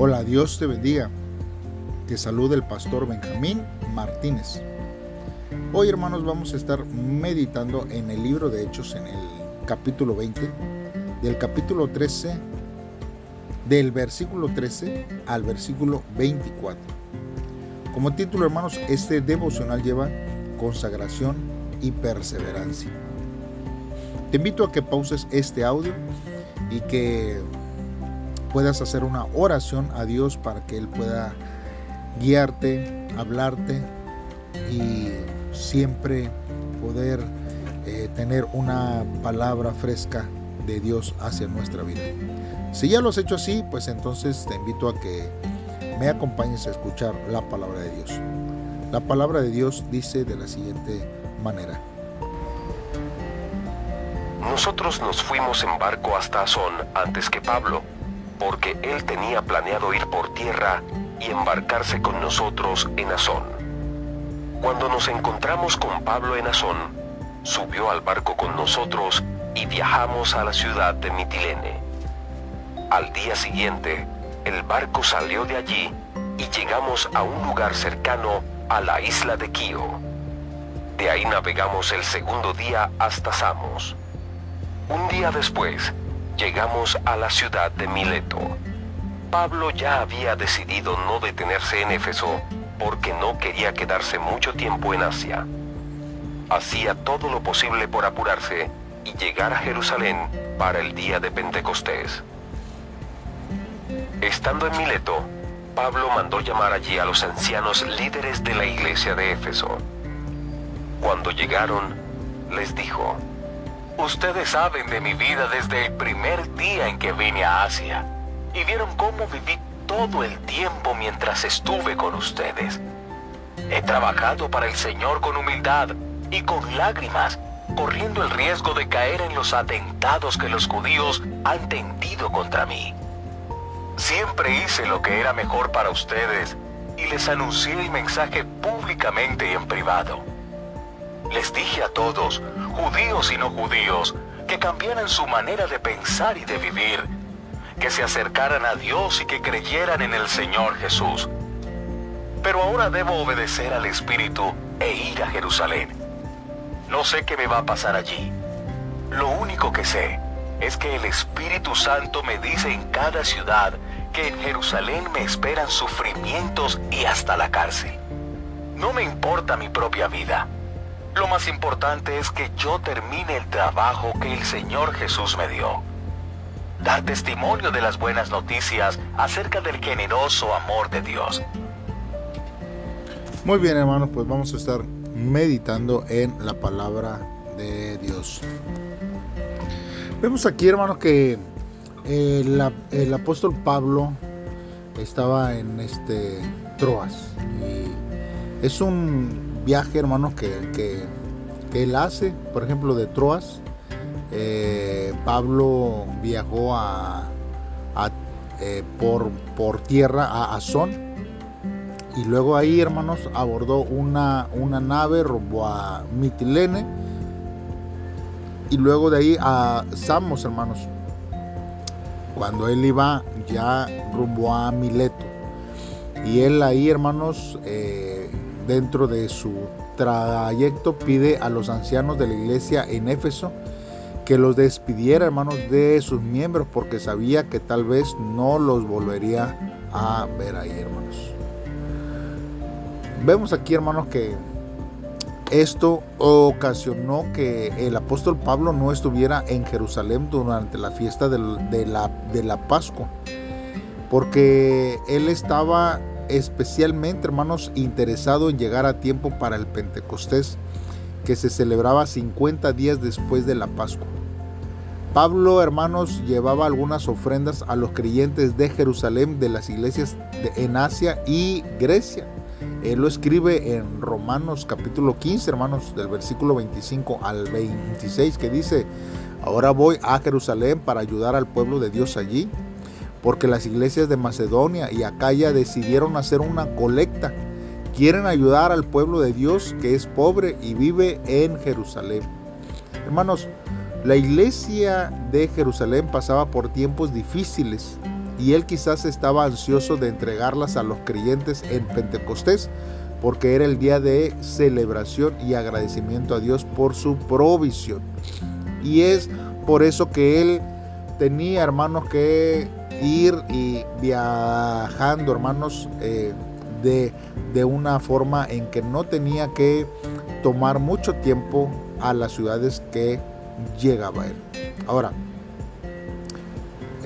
Hola, Dios te bendiga. Te saluda el pastor Benjamín Martínez. Hoy hermanos vamos a estar meditando en el libro de Hechos en el capítulo 20, del capítulo 13, del versículo 13 al versículo 24. Como título hermanos, este devocional lleva consagración y perseverancia. Te invito a que pauses este audio y que puedas hacer una oración a Dios para que Él pueda guiarte, hablarte y siempre poder eh, tener una palabra fresca de Dios hacia nuestra vida. Si ya lo has hecho así, pues entonces te invito a que me acompañes a escuchar la palabra de Dios. La palabra de Dios dice de la siguiente manera. Nosotros nos fuimos en barco hasta Azón antes que Pablo porque él tenía planeado ir por tierra y embarcarse con nosotros en Azón. Cuando nos encontramos con Pablo en Azón, subió al barco con nosotros y viajamos a la ciudad de Mitilene. Al día siguiente, el barco salió de allí y llegamos a un lugar cercano a la isla de Quío. De ahí navegamos el segundo día hasta Samos. Un día después, llegamos a la ciudad de Mileto. Pablo ya había decidido no detenerse en Éfeso porque no quería quedarse mucho tiempo en Asia. Hacía todo lo posible por apurarse y llegar a Jerusalén para el día de Pentecostés. Estando en Mileto, Pablo mandó llamar allí a los ancianos líderes de la iglesia de Éfeso. Cuando llegaron, les dijo, Ustedes saben de mi vida desde el primer día en que vine a Asia y vieron cómo viví todo el tiempo mientras estuve con ustedes. He trabajado para el Señor con humildad y con lágrimas, corriendo el riesgo de caer en los atentados que los judíos han tendido contra mí. Siempre hice lo que era mejor para ustedes y les anuncié el mensaje públicamente y en privado. Les dije a todos, judíos y no judíos, que cambiaran su manera de pensar y de vivir, que se acercaran a Dios y que creyeran en el Señor Jesús. Pero ahora debo obedecer al Espíritu e ir a Jerusalén. No sé qué me va a pasar allí. Lo único que sé es que el Espíritu Santo me dice en cada ciudad que en Jerusalén me esperan sufrimientos y hasta la cárcel. No me importa mi propia vida lo más importante es que yo termine el trabajo que el Señor Jesús me dio. Dar testimonio de las buenas noticias acerca del generoso amor de Dios. Muy bien hermanos, pues vamos a estar meditando en la palabra de Dios. Vemos aquí hermanos que el, apóstol Pablo estaba en este Troas y es un viaje, hermanos, que, él hace, por ejemplo, de Troas. Eh, Pablo viajó a, eh, por, por, tierra a Azón y luego ahí, hermanos, abordó una, una nave rumbo a Mitilene y luego de ahí a Samos, hermanos. Cuando él iba ya rumbo a Mileto. Y él ahí, hermanos, eh, dentro de su trayecto pide a los ancianos de la iglesia en Éfeso que los despidiera, hermanos, de sus miembros, porque sabía que tal vez no los volvería a ver ahí, hermanos. Vemos aquí, hermanos, que esto ocasionó que el apóstol Pablo no estuviera en Jerusalén durante la fiesta de la, Pascua, porque él estaba especialmente, hermanos, interesado en llegar a tiempo para el Pentecostés, que se celebraba 50 días después de la Pascua. Pablo, hermanos, llevaba algunas ofrendas a los creyentes de Jerusalén de las iglesias en Asia y Grecia. Él lo escribe en Romanos capítulo 15, hermanos, del versículo 25 al 26, que dice, ahora voy a Jerusalén para ayudar al pueblo de Dios allí porque las iglesias de Macedonia y Acaya decidieron hacer una colecta. Quieren ayudar al pueblo de Dios que es pobre y vive en Jerusalén. Hermanos, la iglesia de Jerusalén pasaba por tiempos difíciles y él quizás estaba ansioso de entregarlas a los creyentes en Pentecostés, porque era el día de celebración y agradecimiento a Dios por su provisión. Y es por eso que él tenía, hermanos, que ir y viajando, hermanos, eh, de, de una forma en que no tenía que tomar mucho tiempo a las ciudades que llegaba él. Ahora,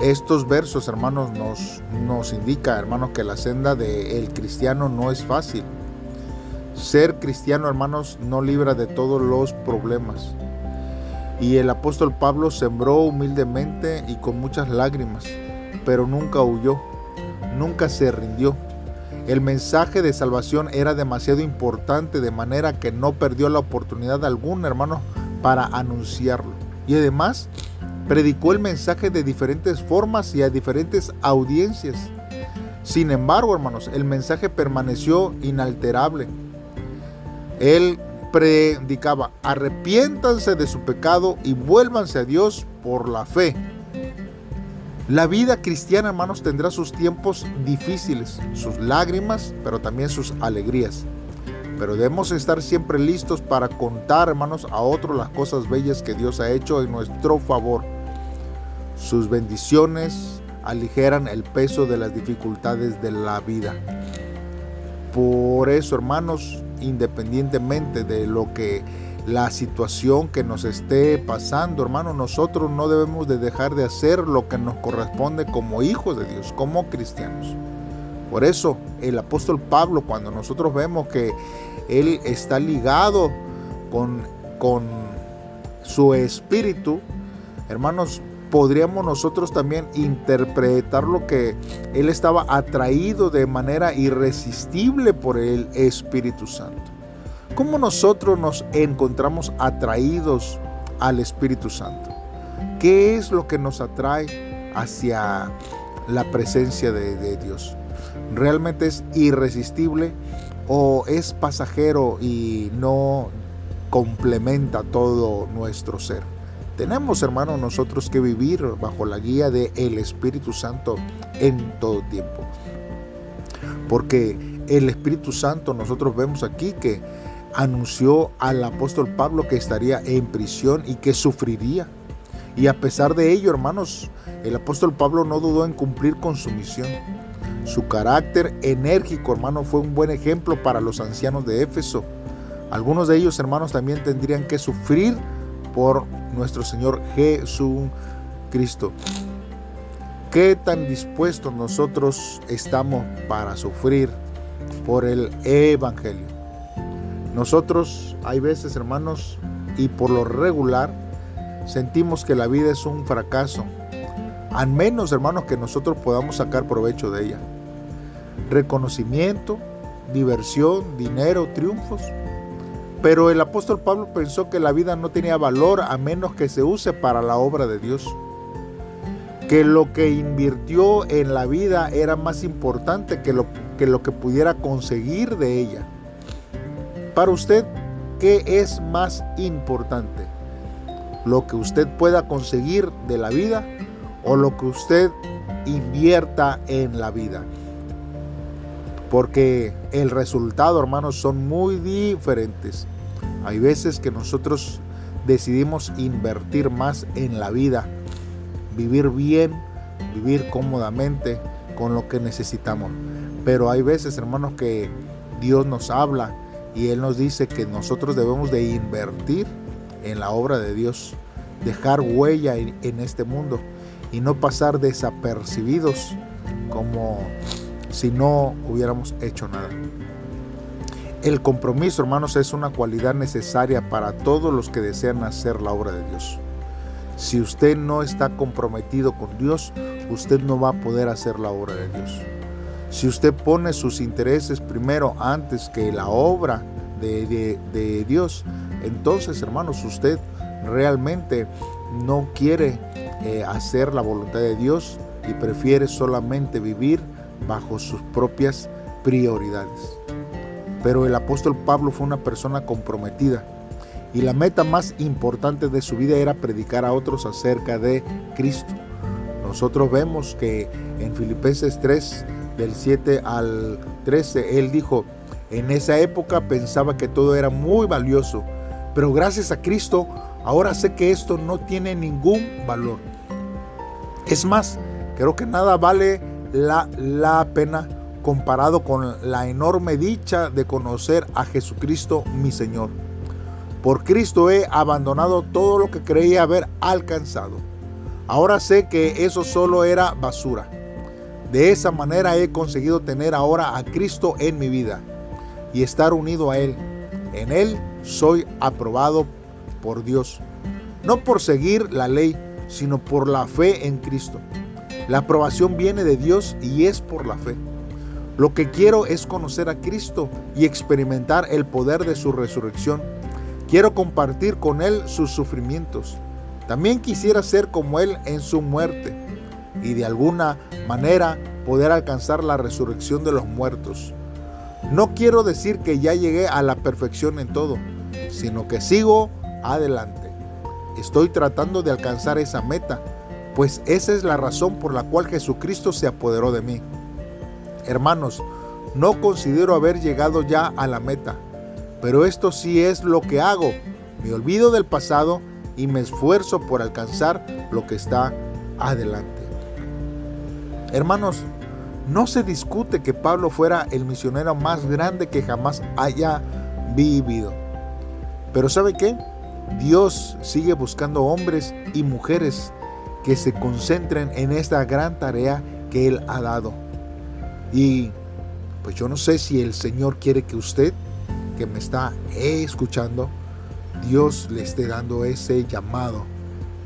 estos versos, hermanos, nos, nos indica, hermanos, que la senda del cristiano no es fácil. Ser cristiano, hermanos, no libra de todos los problemas. Y el apóstol Pablo sembró humildemente y con muchas lágrimas, pero nunca huyó, nunca se rindió. El mensaje de salvación era demasiado importante de manera que no perdió la oportunidad alguna, hermanos, para anunciarlo. Y además, predicó el mensaje de diferentes formas y a diferentes audiencias. Sin embargo, hermanos, el mensaje permaneció inalterable. Él predicaba, arrepiéntanse de su pecado y vuélvanse a Dios por la fe. La vida cristiana, hermanos, tendrá sus tiempos difíciles, sus lágrimas, pero también sus alegrías. Pero debemos estar siempre listos para contar, hermanos, a otros las cosas bellas que Dios ha hecho en nuestro favor. Sus bendiciones aligeran el peso de las dificultades de la vida. Por eso, hermanos, independientemente de lo que la situación que nos esté pasando, hermanos, nosotros no debemos de dejar de hacer lo que nos corresponde como hijos de Dios, como cristianos. Por eso el apóstol Pablo, cuando nosotros vemos que él está ligado con, con su espíritu, hermanos, podríamos nosotros también interpretar lo que él estaba atraído de manera irresistible por el Espíritu Santo. ¿Cómo nosotros nos encontramos atraídos al Espíritu Santo? ¿Qué es lo que nos atrae hacia la presencia de, Dios? ¿Realmente es irresistible o es pasajero y no complementa todo nuestro ser? Tenemos, hermanos, nosotros que vivir bajo la guía del el Espíritu Santo en todo tiempo. Porque el Espíritu Santo, nosotros vemos aquí que anunció al apóstol Pablo que estaría en prisión y que sufriría. Y a pesar de ello, hermanos, el apóstol Pablo no dudó en cumplir con su misión. Su carácter enérgico, hermano, fue un buen ejemplo para los ancianos de Éfeso. Algunos de ellos, hermanos, también tendrían que sufrir por nuestro Señor Jesucristo. ¿Qué tan dispuestos nosotros estamos para sufrir por el Evangelio? Nosotros hay veces, hermanos, y por lo regular, sentimos que la vida es un fracaso, al menos, hermanos, que nosotros podamos sacar provecho de ella. Reconocimiento, diversión, dinero, triunfos, pero el apóstol Pablo pensó que la vida no tenía valor a menos que se use para la obra de Dios. Que lo que invirtió en la vida era más importante que lo que, lo que pudiera conseguir de ella. Para usted, ¿qué es más importante? ¿Lo que usted pueda conseguir de la vida o lo que usted invierta en la vida? Porque el resultado, hermanos, son muy diferentes. Hay veces que nosotros decidimos invertir más en la vida, vivir bien, vivir cómodamente con lo que necesitamos. Pero hay veces, hermanos, que Dios nos habla y Él nos dice que nosotros debemos de invertir en la obra de Dios, dejar huella en este mundo y no pasar desapercibidos como si no hubiéramos hecho nada. El compromiso, hermanos, es una cualidad necesaria para todos los que desean hacer la obra de Dios. Si usted no está comprometido con Dios, usted no va a poder hacer la obra de Dios. Si usted pone sus intereses primero antes que la obra de, Dios, entonces, hermanos, usted realmente no quiere eh, hacer la voluntad de Dios y prefiere solamente vivir bajo sus propias prioridades. Pero el apóstol Pablo fue una persona comprometida y la meta más importante de su vida era predicar a otros acerca de Cristo. nosotros vemos que en Filipenses 3, del 7 al 13, él dijo, en esa época pensaba que todo era muy valioso, pero gracias a Cristo ahora sé que esto no tiene ningún valor. Es más, creo que nada vale la, la pena comparado con la enorme dicha de conocer a Jesucristo mi Señor. Por Cristo he abandonado todo lo que creía haber alcanzado. Ahora sé que eso solo era basura. De esa manera he conseguido tener ahora a Cristo en mi vida y estar unido a Él. En Él soy aprobado por Dios, no por seguir la ley, sino por la fe en Cristo. La aprobación viene de Dios y es por la fe. Lo que quiero es conocer a Cristo y experimentar el poder de su resurrección. Quiero compartir con Él sus sufrimientos. También quisiera ser como Él en su muerte y de alguna manera poder alcanzar la resurrección de los muertos. No quiero decir que ya llegué a la perfección en todo, sino que sigo adelante. Estoy tratando de alcanzar esa meta, pues esa es la razón por la cual Jesucristo se apoderó de mí. Hermanos, no considero haber llegado ya a la meta, pero esto sí es lo que hago. Me olvido del pasado y me esfuerzo por alcanzar lo que está adelante. Hermanos, no se discute que Pablo fuera el misionero más grande que jamás haya vivido. Pero ¿sabe qué? Dios sigue buscando hombres y mujeres que se concentren en esta gran tarea que Él ha dado. Y pues yo no sé si el Señor quiere que usted, que me está escuchando, Dios le esté dando ese llamado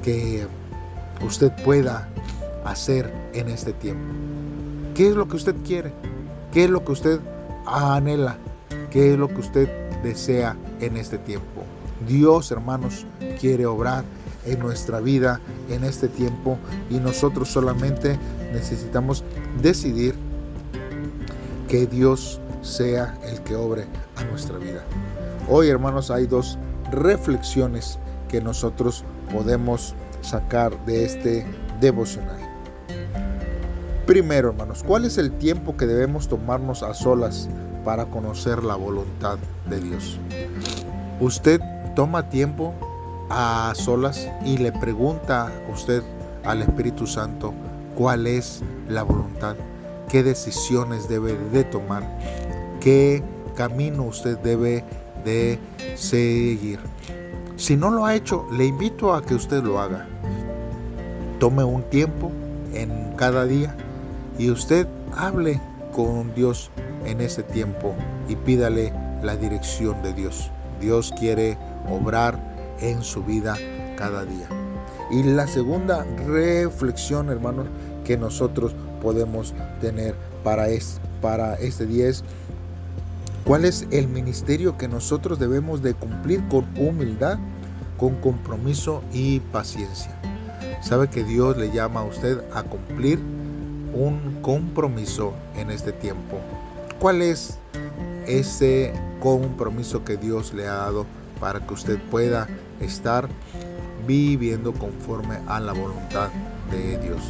que usted pueda hacer en este tiempo. ¿Qué es lo que usted quiere? ¿Qué es lo que usted anhela? ¿Qué es lo que usted desea en este tiempo? Dios, hermanos, quiere obrar en nuestra vida en este tiempo y nosotros solamente necesitamos decidir que Dios sea el que obre a nuestra vida. Hoy, hermanos, hay dos reflexiones que nosotros podemos sacar de este devocional. Primero, hermanos, ¿cuál es el tiempo que debemos tomarnos a solas para conocer la voluntad de Dios? Usted toma tiempo a solas y le pregunta a usted al Espíritu Santo cuál es la voluntad qué decisiones debe de tomar, qué camino usted debe de seguir. Si no lo ha hecho, le invito a que usted lo haga. Tome un tiempo en cada día y usted hable con Dios en ese tiempo y pídale la dirección de Dios. Dios quiere obrar en su vida cada día. Y la segunda reflexión, hermanos, que nosotros podemos tener para, es, para este día es cuál es el ministerio que nosotros debemos de cumplir con humildad, con compromiso y paciencia. Sabe que Dios le llama a usted a cumplir un compromiso en este tiempo. ¿Cuál es ese compromiso que Dios le ha dado para que usted pueda estar viviendo conforme a la voluntad de Dios?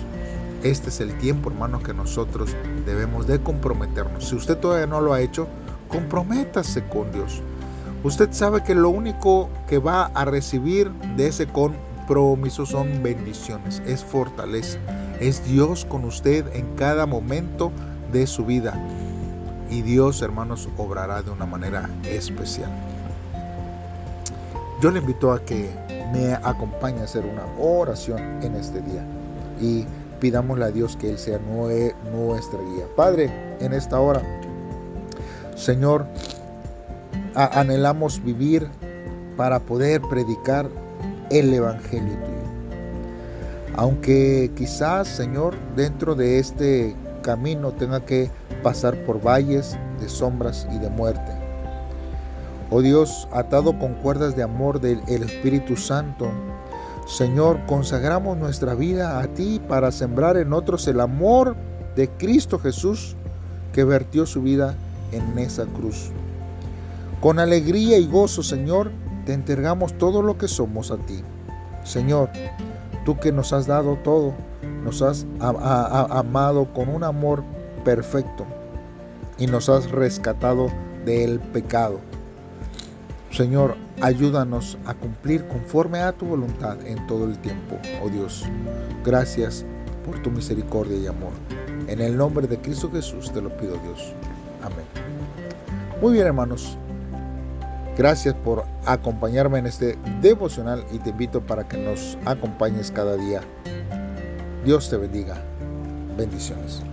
Este es el tiempo, hermanos, que nosotros debemos de comprometernos. Si usted todavía no lo ha hecho, comprométase con Dios. Usted sabe que lo único que va a recibir de ese compromiso son bendiciones, es fortaleza. Es Dios con usted en cada momento de su vida. Y Dios, hermanos, obrará de una manera especial. Yo le invito a que me acompañe a hacer una oración en este día. Y pidámosle a Dios que Él sea nuestra guía. Padre, en esta hora, Señor, anhelamos vivir para poder predicar el Evangelio tuyo. Aunque quizás, Señor, dentro de este camino tenga que pasar por valles de sombras y de muerte. Oh Dios, atado con cuerdas de amor del Espíritu Santo, Señor, consagramos nuestra vida a ti para sembrar en otros el amor de Cristo Jesús que vertió su vida en esa cruz. Con alegría y gozo, Señor, te entregamos todo lo que somos a ti. Señor, tú que nos has dado todo, nos has amado con un amor perfecto y nos has rescatado del pecado. Señor, ayúdanos a cumplir conforme a tu voluntad en todo el tiempo, oh Dios. Gracias por tu misericordia y amor. En el nombre de Cristo Jesús te lo pido, Dios. Amén. Muy bien, hermanos. Gracias por acompañarme en este devocional y te invito para que nos acompañes cada día. Dios te bendiga. Bendiciones.